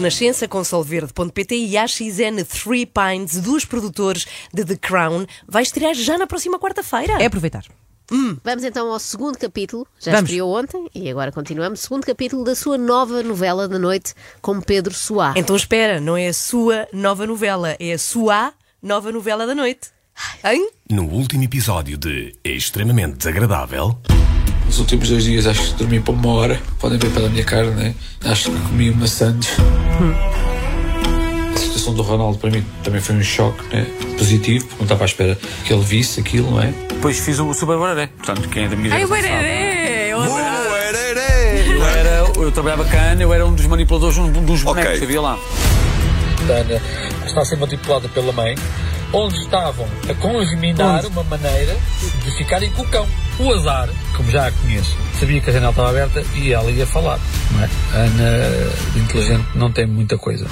Renascença com solverde.pt e a XN Three Pines dos produtores de The Crown vai estrear já na próxima quarta-feira. É aproveitar. Vamos então ao segundo capítulo, já Vamos. estreou ontem e agora continuamos. Segundo capítulo da sua nova novela da noite com Pedro Soá. Então espera, não é a sua nova novela, é a sua nova novela da noite. Hein? No último episódio de Extremamente Desagradável, Nos últimos dois dias acho que dormi para uma hora. Podem ver pela minha cara, né? Acho que comi uma sandes. A situação do Ronaldo para mim também foi um choque né? positivo, porque não estava à espera que ele visse aquilo, não é? Depois fiz o Super Bararé. Portanto, quem é da minha Ai. Bererê! Eu, era, eu trabalhava cana, eu era um dos manipuladores um dos bonecos que havia lá. Da Ana está a ser manipulada pela mãe, onde estavam a congeminar uma maneira de ficarem com o cão. O azar, como já a conheço, sabia que a janela estava aberta e ela ia falar, não é? A Ana, de inteligente, não tem muita coisa.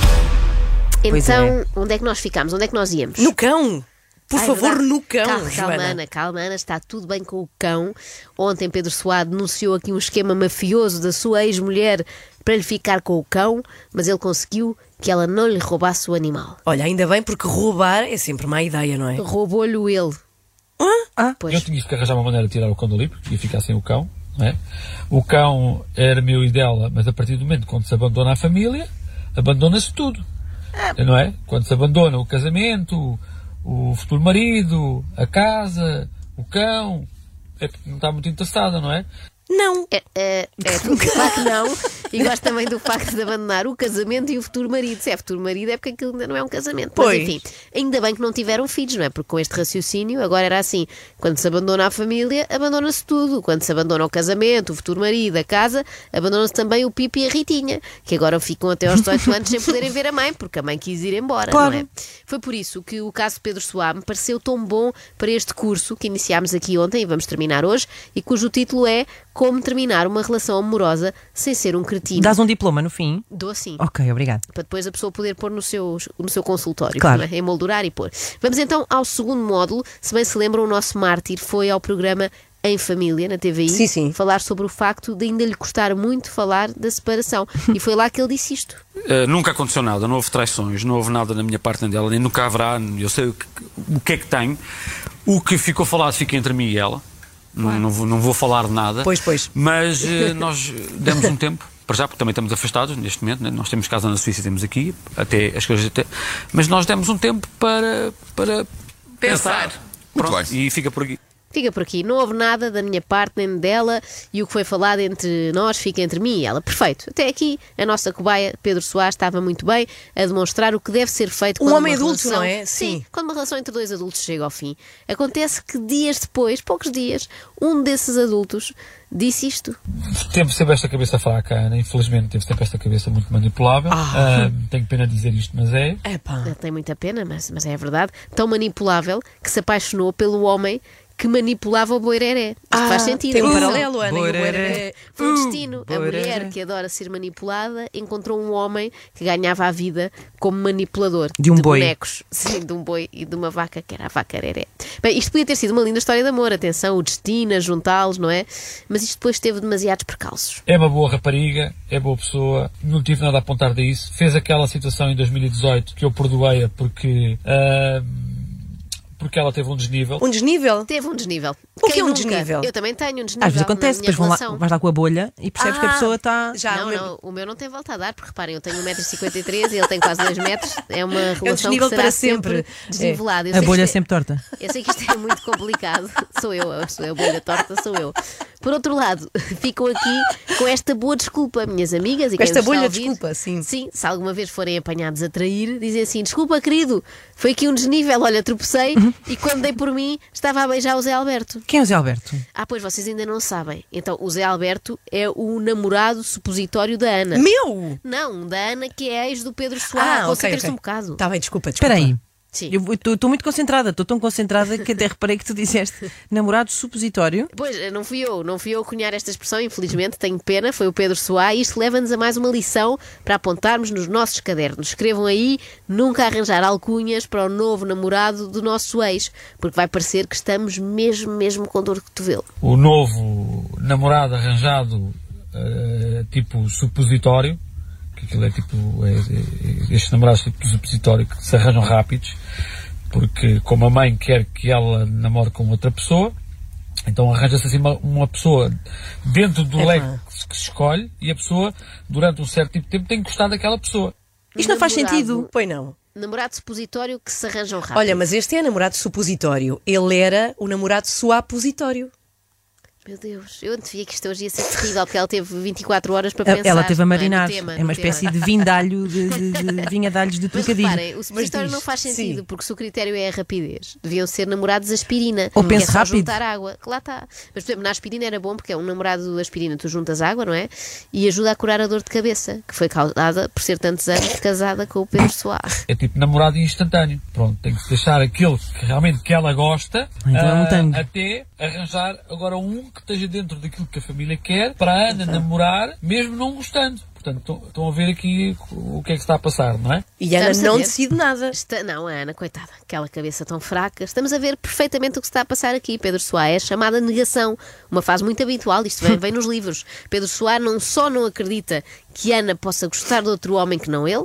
Então, onde é que nós ficámos? Onde é que nós íamos? No cão! Por é favor, verdade. no cão, Calma, calma. Ana, calma, Ana, está tudo bem com o cão. Ontem Pedro Soá denunciou aqui um esquema mafioso da sua ex-mulher para lhe ficar com o cão, mas ele conseguiu que ela não lhe roubasse o animal. Olha, ainda bem porque roubar é sempre má ideia, não é? Roubou-lhe ele. Ah? Pois. Eu tinha que arranjar uma maneira de tirar o cão dali, porque ia ficar sem o cão. Não é? O cão era meu e dela, mas a partir do momento quando se abandona a família, abandona-se tudo. Não é? Quando se abandona o casamento, o futuro marido, a casa, o cão, é porque não está muito interessada, não é? Não. É, é, é claro que não. E gosto também do facto de abandonar o casamento e o futuro marido. Se é futuro marido, é porque aquilo ainda não é um casamento. Pois. Mas enfim, ainda bem que não tiveram filhos, não é? Porque com este raciocínio, agora era assim: quando se abandona a família, abandona-se tudo. Quando se abandona o casamento, o futuro marido, a casa, abandona-se também o Pipo e a Ritinha, que agora ficam até aos 18 anos sem poderem ver a mãe, porque a mãe quis ir embora, Claro. não é? Foi por isso que o caso Pedro Soá me pareceu tão bom para este curso que iniciámos aqui ontem e vamos terminar hoje, e cujo título é Como Terminar uma Relação Amorosa Sem Ser um Cretino. Dás um diploma no fim? Dou sim. Ok, obrigado. Para depois a pessoa poder pôr no seu, no seu consultório, Claro. é? emoldurar e pôr. Vamos então ao segundo módulo. Se bem se lembram, o nosso mártir foi ao programa Em Família, na TVI, Sim, sim. falar sobre o facto de ainda lhe custar muito falar da separação. E foi lá que ele disse isto. Uh, nunca aconteceu nada, não houve traições, não houve nada da minha parte nem dela, nem nunca haverá. Eu sei o que, o que é que tenho. O que ficou falado fica entre mim e ela. Não, não, vou, não vou falar de nada. Pois, pois. Mas uh, nós demos um tempo. Para já, porque também estamos afastados neste momento, né? nós temos casa na Suíça e temos aqui, até as coisas até. Mas nós demos um tempo para, para Pensar. Pronto, e fica por aqui. Fica por aqui. Não houve nada da minha parte nem dela e o que foi falado entre nós fica entre mim e ela. Perfeito. Até aqui a nossa cobaia Pedro Soares estava muito bem a demonstrar o que deve ser feito Um homem uma adulto, relação... não é? Sim. Sim. Quando uma relação entre dois adultos chega ao fim, acontece que dias depois, poucos dias, um desses adultos disse isto. Teve sempre esta cabeça fraca, a Ana, infelizmente teve sempre esta cabeça muito manipulável. Ah, tenho pena de dizer isto, mas é. Epá. Ele tem muita pena, mas, mas é verdade. Tão manipulável que se apaixonou pelo homem que manipulava o boireré. Isto Ah, faz sentido. tem um paralelo, Ana, e o boireré. boireré. Foi o destino. A mulher que adora ser manipulada encontrou um homem que ganhava a vida como manipulador De um boi. bonecos. Sim, de um boi e de uma vaca, que era a vaca Reré. Bem, isto podia ter sido uma linda história de amor. Atenção, o destino, a juntá-los, não é? Mas isto depois teve demasiados percalços. É uma boa rapariga, é boa pessoa, não tive nada a apontar disso. Fez aquela situação em 2018 que eu perdoei-a porque. ah, porque ela teve um desnível. Um desnível? Teve um desnível. O que Quem é um nunca? desnível? Eu também tenho um desnível. Às vezes acontece, depois vão lá, vais lá com a bolha e percebes que a Ah, pessoa está. Já, não, o meu- não, o meu não tem volta a dar, porque reparem, eu tenho 1,53m e ele tem quase 2 metros. É uma relação desnível que será para sempre, sempre. desnivelada. Eu A bolha é- sempre torta. Eu sei que isto é muito complicado. Sou eu, eu sou eu, a bolha torta sou eu. Por outro lado, ficam aqui com esta boa desculpa, minhas amigas. E Com quem esta bolha ouvir. desculpa, sim. Sim, se alguma vez forem apanhados a trair, dizem assim: desculpa, querido, foi aqui um desnível, olha, tropecei Uhum. e quando dei por mim estava a beijar o Zé Alberto. Quem é o Zé Alberto? Ah, pois vocês ainda não sabem. Então, o Zé Alberto é o namorado supositório da Ana. Meu! Não, da Ana, que é ex do Pedro Soares. Ah, ok, Concentra-se ok. um bocado. Tá bem, desculpa, desculpa. Espera aí. Sim. Eu estou muito concentrada, estou tão concentrada que até reparei que tu disseste namorado supositório. Pois, não fui eu, não fui eu a cunhar esta expressão, infelizmente, tenho pena, foi o Pedro Soá, e isto leva-nos a mais uma lição para apontarmos nos nossos cadernos. Escrevam aí, nunca arranjar alcunhas para o novo namorado do nosso ex, porque vai parecer que estamos mesmo, mesmo com dor de cotovelo. O novo namorado arranjado, ah, tipo supositório, que aquilo é tipo, é, é, estes namorados tipo do supositório que se arranjam rápidos, porque como a mãe quer que ela namore com outra pessoa, então arranja-se assim uma, uma pessoa dentro do Epá. leque que se escolhe e a pessoa, durante um certo tipo de tempo, tem que gostar daquela pessoa. Isto não faz Namorado. sentido. Pois não. Namorado supositório que se arranjam rápido. Olha, mas este é namorado supositório. Ele era o namorado suapositório. Meu Deus, eu antevia que isto hoje ia ser terrível, porque ela teve 24 horas para pensar. Ela teve a é, marinar. no tema, é uma tema. espécie de vindalho de, de, de vinha de alhos de Mas trocadilho. reparem, o supositório não faz sentido, sim. porque se o critério é a rapidez, deviam ser namorados aspirina. Ou que pense é rápido. juntar água. Que lá está. Mas, por exemplo, na aspirina era bom, porque é um namorado aspirina, tu juntas água, não é? E ajuda a curar a dor de cabeça, que foi causada por ser tantos anos casada com o Pedro Soares. É tipo namorado instantâneo. Pronto, tem que deixar aquele que realmente que ela gosta Então é ah, até arranjar agora um que esteja dentro daquilo que a família quer para a Ana namorar, mesmo não gostando. Portanto, estão- a ver aqui o que é que está a passar, não é? E a Ana a não ver. decide nada. Está- não, a Ana, coitada, aquela cabeça tão fraca. Estamos a ver perfeitamente o que se está a passar aqui. Pedro Soares é chamada negação, uma fase muito habitual, isto vem, vem nos livros. Pedro Soares não só não acredita que Ana possa gostar de outro homem que não ele,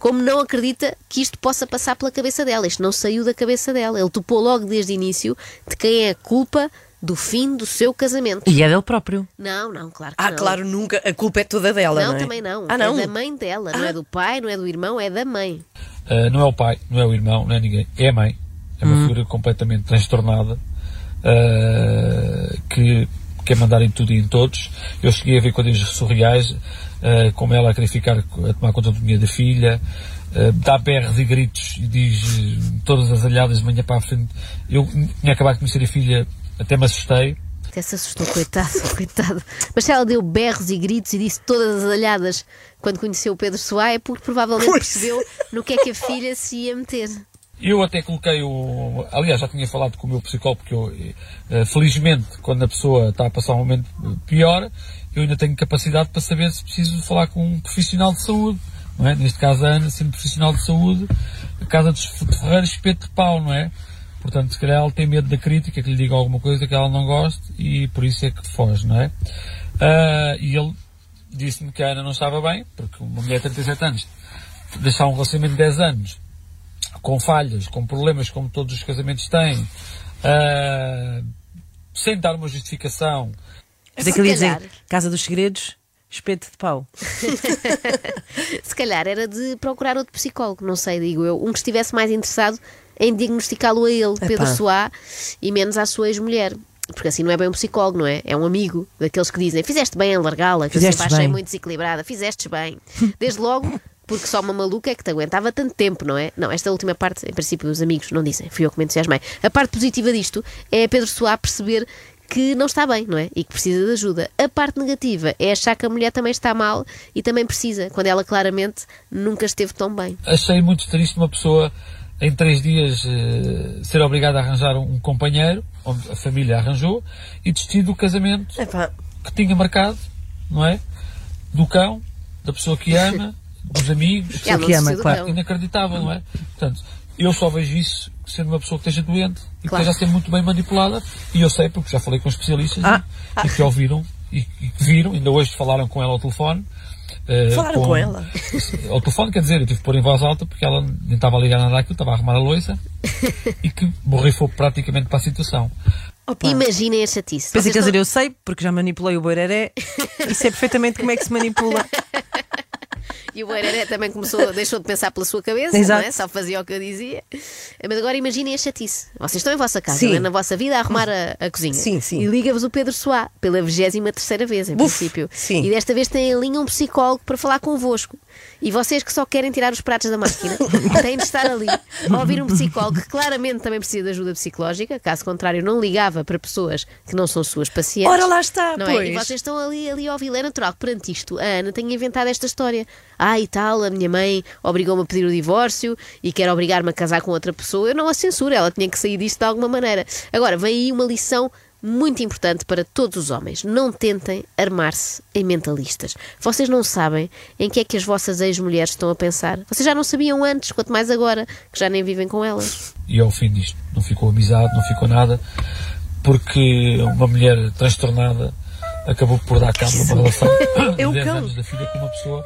como não acredita que isto possa passar pela cabeça dela. Isto não saiu da cabeça dela. Ele topou logo desde o início de quem é a culpa do fim do seu casamento. E é dele próprio. Não, não, claro que Ah, não. claro, nunca. A culpa é toda dela, não, Não, é? também não. Ah, não? É da mãe dela, não é do pai, não é do irmão, é da mãe. Uh, não é o pai, não é o irmão, não é ninguém. É a mãe. É uma figura completamente transtornada uh, que quer mandar em tudo e em todos. Eu cheguei a ver coisas surreais, uh, como ela a querer ficar a tomar conta do dinheiro da filha, uh, dá berros e gritos e diz todas as alhadas de manhã para a frente. Eu tinha acabado de conhecer a filha, até me assustei. Até se assustou, coitado, coitado. Mas se ela deu berros e gritos e disse todas as alhadas quando conheceu o Pedro Soares, é porque provavelmente Pois. percebeu no que é que a filha se ia meter. Eu até coloquei o. Aliás, já tinha falado com o meu psicólogo, porque eu, eh, felizmente, quando a pessoa está a passar um momento pior, eu ainda tenho capacidade para saber se preciso falar com um profissional de saúde. Não é? Neste caso, a Ana, sendo profissional de saúde, a casa dos Ferreiros, espeto de pau, não é? Portanto, se calhar ela tem medo da crítica, que lhe diga alguma coisa que ela não goste e por isso é que foge, não é? Ah, e ele disse-me que a Ana não estava bem, porque uma mulher de 37 anos, deixar um relacionamento de 10 anos, com falhas, com problemas como todos os casamentos têm, ah, sem dar uma justificação. Mas é dizer Casa dos Segredos, espeto de pau. Se calhar era de procurar outro psicólogo, não sei, digo eu. Um que estivesse mais interessado em diagnosticá-lo a ele, Pedro Soares, e menos à sua ex-mulher. Porque assim não é bem um psicólogo, não é? É um amigo daqueles que dizem fizeste bem em largá-la, que eu Fizeste sempre achei bem. muito desequilibrada, fizeste bem. Desde logo, porque só uma maluca é que te aguentava tanto tempo, não é? Não, esta última parte, em princípio, os amigos não dizem, fui eu que me entusiasmei. A parte positiva disto é Pedro Soares perceber que não está bem, não é? E que precisa de ajuda. A parte negativa é achar que a mulher também está mal e também precisa, quando ela claramente nunca esteve tão bem. Achei muito triste uma pessoa em três dias eh, ser obrigada a arranjar um companheiro, onde a família arranjou, e desistir do casamento Epá, que tinha marcado, não é? Do cão, da pessoa que ama, dos amigos. Que não ama, claro. inacreditável, não é? Portanto, eu só vejo isso sendo uma pessoa que esteja doente e que Claro. esteja a ser muito bem manipulada. E eu sei, porque já falei com especialistas Ah. e, e que ouviram e, e que viram, ainda hoje falaram com ela ao telefone. Eh, Falaram com ela? Ao telefone, quer dizer, eu tive que pôr em voz alta porque ela nem estava a ligar nada àquilo, estava a arrumar a louça e que borrifou praticamente para a situação. opa. Imaginem a chatice. Pensei Vocês que ia dizer, eu sei, porque já manipulei o boireré e sei perfeitamente como é que se manipula. E o Boereré também começou, deixou de pensar pela sua cabeça, Exato. não é? só fazia o que eu dizia. Mas agora imaginem a chatice. Vocês estão em vossa casa, é? na vossa vida, a arrumar a, a cozinha. Sim, sim. E liga-vos o Pedro Soá pela 23 terceira vez, em Buf, princípio. sim. E desta vez tem em linha um psicólogo para falar convosco. E vocês que só querem tirar os pratos da máquina têm de estar ali a ouvir um psicólogo que claramente também precisa de ajuda psicológica, caso contrário, não ligava para pessoas que não são suas pacientes. Ora, lá está, não pois. É? E vocês estão ali, ali a ouvir. É natural que perante isto a Ana tenha inventado esta história. Ah, e tal, a minha mãe obrigou-me a pedir o divórcio e quer obrigar-me a casar com outra pessoa. Eu não a censuro, ela tinha que sair disto de alguma maneira. Agora, vem aí uma lição muito importante para todos os homens. Não tentem armar-se em mentalistas. Vocês não sabem em que é que as vossas ex-mulheres estão a pensar. Vocês já não sabiam antes, quanto mais agora, que já nem vivem com elas. e ao fim disto não ficou amizade, não ficou nada, porque uma mulher transtornada acabou por dar cabo de uma relação É de 10 cão. anos da filha com uma pessoa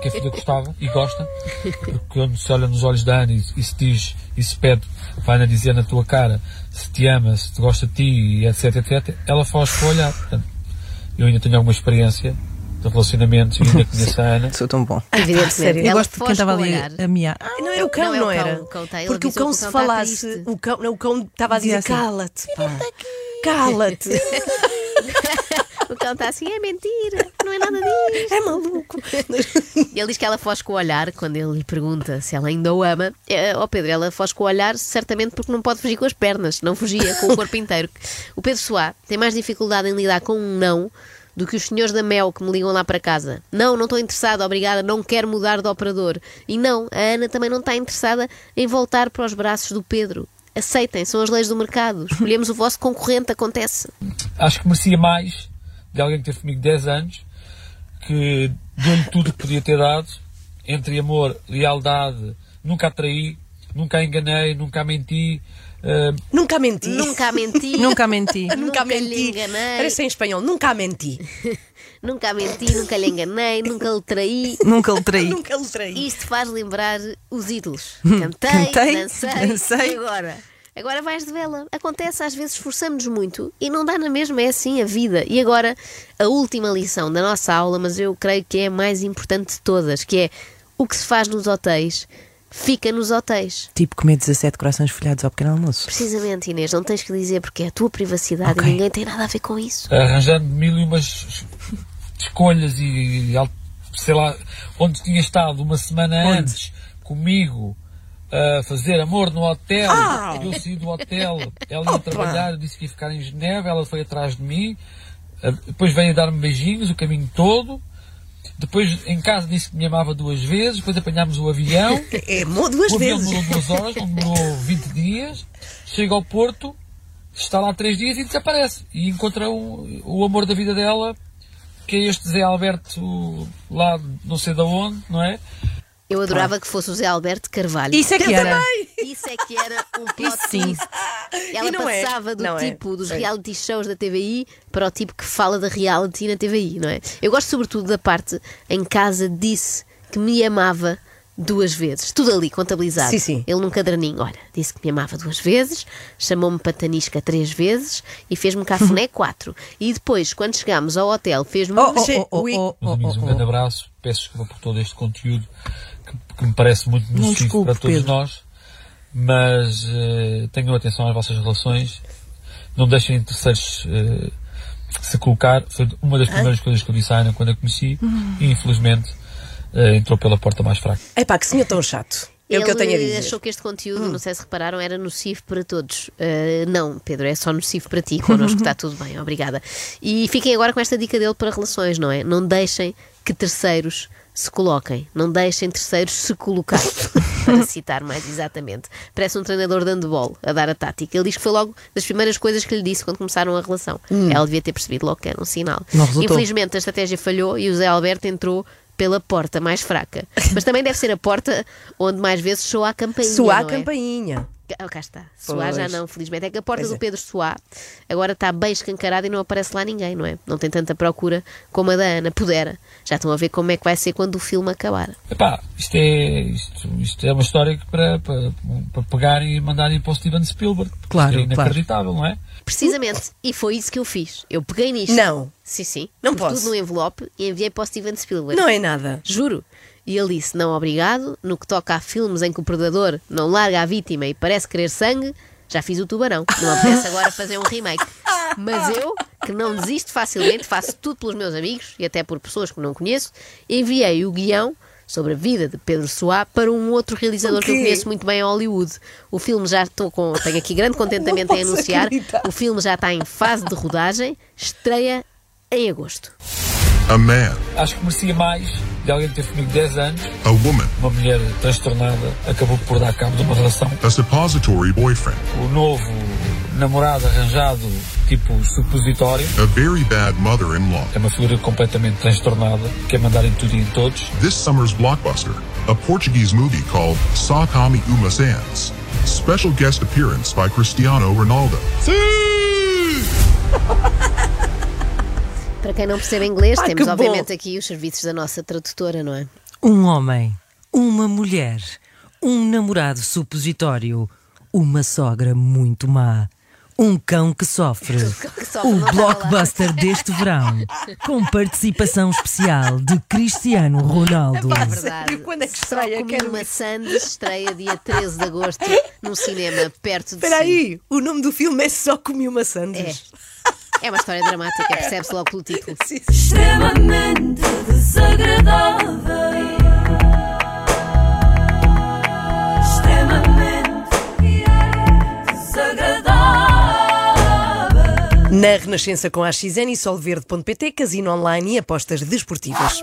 que a filha gostava e gosta, porque quando se olha nos olhos da Ana e, e se diz e se pede para a Ana dizer na tua cara se te ama, se te gosta de ti, etc, etc, ela faz com o olhar. Portanto, eu ainda tenho alguma experiência de relacionamentos e ainda conheço a Ana. Sou tão bom. Evidentemente. sério? Eu gosto de quem foge estava ali a miar. Ah, Não é o cão, Não, não, é o cão, era? o cão tá- Porque o cão se cão falasse, o cão, não, o cão estava a dizer assim, cala-te. Cala-te. O cão está assim, é mentira, não é nada disso. É maluco. E ele diz que ela foge com o olhar quando ele lhe pergunta se ela ainda o ama. É, Ó Pedro, ela foge com o olhar certamente porque não pode fugir com as pernas, não fugia com o corpo inteiro. O Pedro Soá tem mais dificuldade em lidar com um não do que os senhores da Mel que me ligam lá para casa. Não, não estou interessada, obrigada, não quero mudar de operador. E não, a Ana também não está interessada em voltar para os braços do Pedro. Aceitem, são as leis do mercado. Escolhemos o vosso concorrente, acontece. Acho que merecia mais de alguém que teve comigo 10 anos, que deu-lhe tudo o que podia ter dado, entre amor, lealdade, nunca a traí, nunca a enganei, nunca a menti. eh, Nunca menti. Nunca a menti. Nunca menti. Nunca menti. enganei. Parece em espanhol. Nunca menti. Nunca menti, nunca lhe enganei, nunca lhe traí. Nunca lhe traí. Nunca lhe traí. Isto faz lembrar os ídolos. Cantei, Cantei, dancei, dancei. e agora? Agora vais de vela. Acontece, às vezes esforçamos-nos muito e não dá na mesma, é assim a vida. E agora, a última lição da nossa aula, mas eu creio que é a mais importante de todas, que é o que se faz nos hotéis, fica nos hotéis. Tipo comer 17 corações folhados ao pequeno almoço. Precisamente, Inês, não tens que dizer porque é a tua privacidade Ok. e ninguém tem nada a ver com isso. arranjando mil e umas escolhas e, e sei lá, onde tinha estado uma semana Onde? antes comigo a fazer amor no hotel. Ah! Eu saí do hotel, ela ia trabalhar, eu disse que ia ficar em Genebra, ela foi atrás de mim, eh, depois veio dar-me beijinhos o caminho todo. Depois em casa disse que me amava duas vezes, depois apanhámos o avião. É, duas O avião vezes. demorou duas horas, demorou 20 dias. Chega ao Porto, está lá três dias e desaparece. E encontra o, o amor da vida dela, que é este Zé Alberto, lá não sei de onde, não é? Eu adorava que fosse o Zé Alberto Carvalho. Isso é que era. Isso é que era um plot Isso sim. twist. Ela E não é. passava do Não é. tipo dos Sei. reality shows da TVI para o tipo que fala da reality na TVI, não é? Eu gosto sobretudo da parte em casa disse que me amava duas vezes. Tudo ali contabilizado. Sim, sim. Ele num caderninho, olha, disse que me amava duas vezes, chamou-me patanisca três vezes e fez-me cafuné quatro. E depois, quando chegámos ao hotel, fez-me Oh, oh, oh, oh, oh, oh, amigos, um oh, grande oh. abraço. Peço desculpa por todo este conteúdo que, que me parece muito nocivo desculpe, para todos Pedro. nós. Mas eh, tenham atenção às vossas relações. Não deixem terceiros eh, se colocar. Foi uma das primeiras coisas que eu disse à Ana quando a conheci. Hum. E infelizmente eh, entrou pela porta mais fraca. Epá, que senhor tão chato. É o que eu tenho a Ele dizer. achou que este conteúdo, não sei se repararam, era nocivo para todos. Uh, não, Pedro, é só nocivo para ti. Connosco está tudo bem, obrigada. E fiquem agora com esta dica dele para relações, não é? Não deixem que terceiros se coloquem. Não deixem terceiros se colocar. para citar mais exatamente. Parece um treinador de handball a dar a tática. Ele diz que foi logo das primeiras coisas que lhe disse quando começaram a relação. Ela devia ter percebido logo que era um sinal. Infelizmente a estratégia falhou e o Zé Alberto entrou pela porta mais fraca. Mas também deve ser a porta onde mais vezes soa a campainha. Soar a é? campainha. Ah, cá está. Soar já não, felizmente. É que a porta Pois do é. Pedro Soá agora está bem escancarada e não aparece lá ninguém, não é? Não tem tanta procura como a da Ana. Pudera. Já estão a ver como é que vai ser quando o filme acabar. Epá, isto é, isto, isto é uma história que para, para, para pegarem e mandarem para o Steven Spielberg. Claro, Isto é inacreditável, não é? Precisamente. E foi isso que eu fiz. Eu peguei nisto. Não. Sim, sim. Não Pus posso. tudo no envelope e enviei para o Steven Spielberg. Não é nada. Juro. E ele disse: Não, obrigado. No que toca a filmes em que o predador não larga a vítima e parece querer sangue, já fiz o tubarão. Não apetece agora fazer um remake. Mas eu, que não desisto facilmente, faço tudo pelos meus amigos e até por pessoas que não conheço, enviei o guião sobre a vida de Pedro Soá para um outro realizador que eu conheço muito bem em Hollywood. O filme já estou com. Tenho aqui grande contentamento em anunciar. acreditar. O filme já está em fase de rodagem, estreia em agosto. A man, Acho que merecia mais de alguém que teve comigo 10 anos. a woman, Uma mulher transtornada acabou por dar cabo de uma relação. a suppository boyfriend, O novo namorado arranjado, tipo supositório, a very bad mother in law. é uma figura completamente transtornada, quer mandar em tudo e em todos. This summer's blockbuster, a Portuguese movie called Come Uma Sands. Special guest appearance by Cristiano Ronaldo. Para quem não percebe inglês, Ah, temos que bom. obviamente aqui os serviços da nossa tradutora, não é? Um homem, uma mulher, um namorado supositório, uma sogra muito má, um cão que sofre. que sofre, O blockbuster deste verão, com participação especial de Cristiano Ronaldo. É verdade. Quando é que Só estreia? comi Quero uma sandes, estreia dia 13 de agosto, num cinema perto de Espera si. aí, o nome do filme é Só Comi Uma. Sandes. É uma história dramática, percebe-se logo pelo título. extremamente desagradável. Extremamente desagradável. Na Renascença com a AXN e Solverde.pt, casino online e apostas desportivas.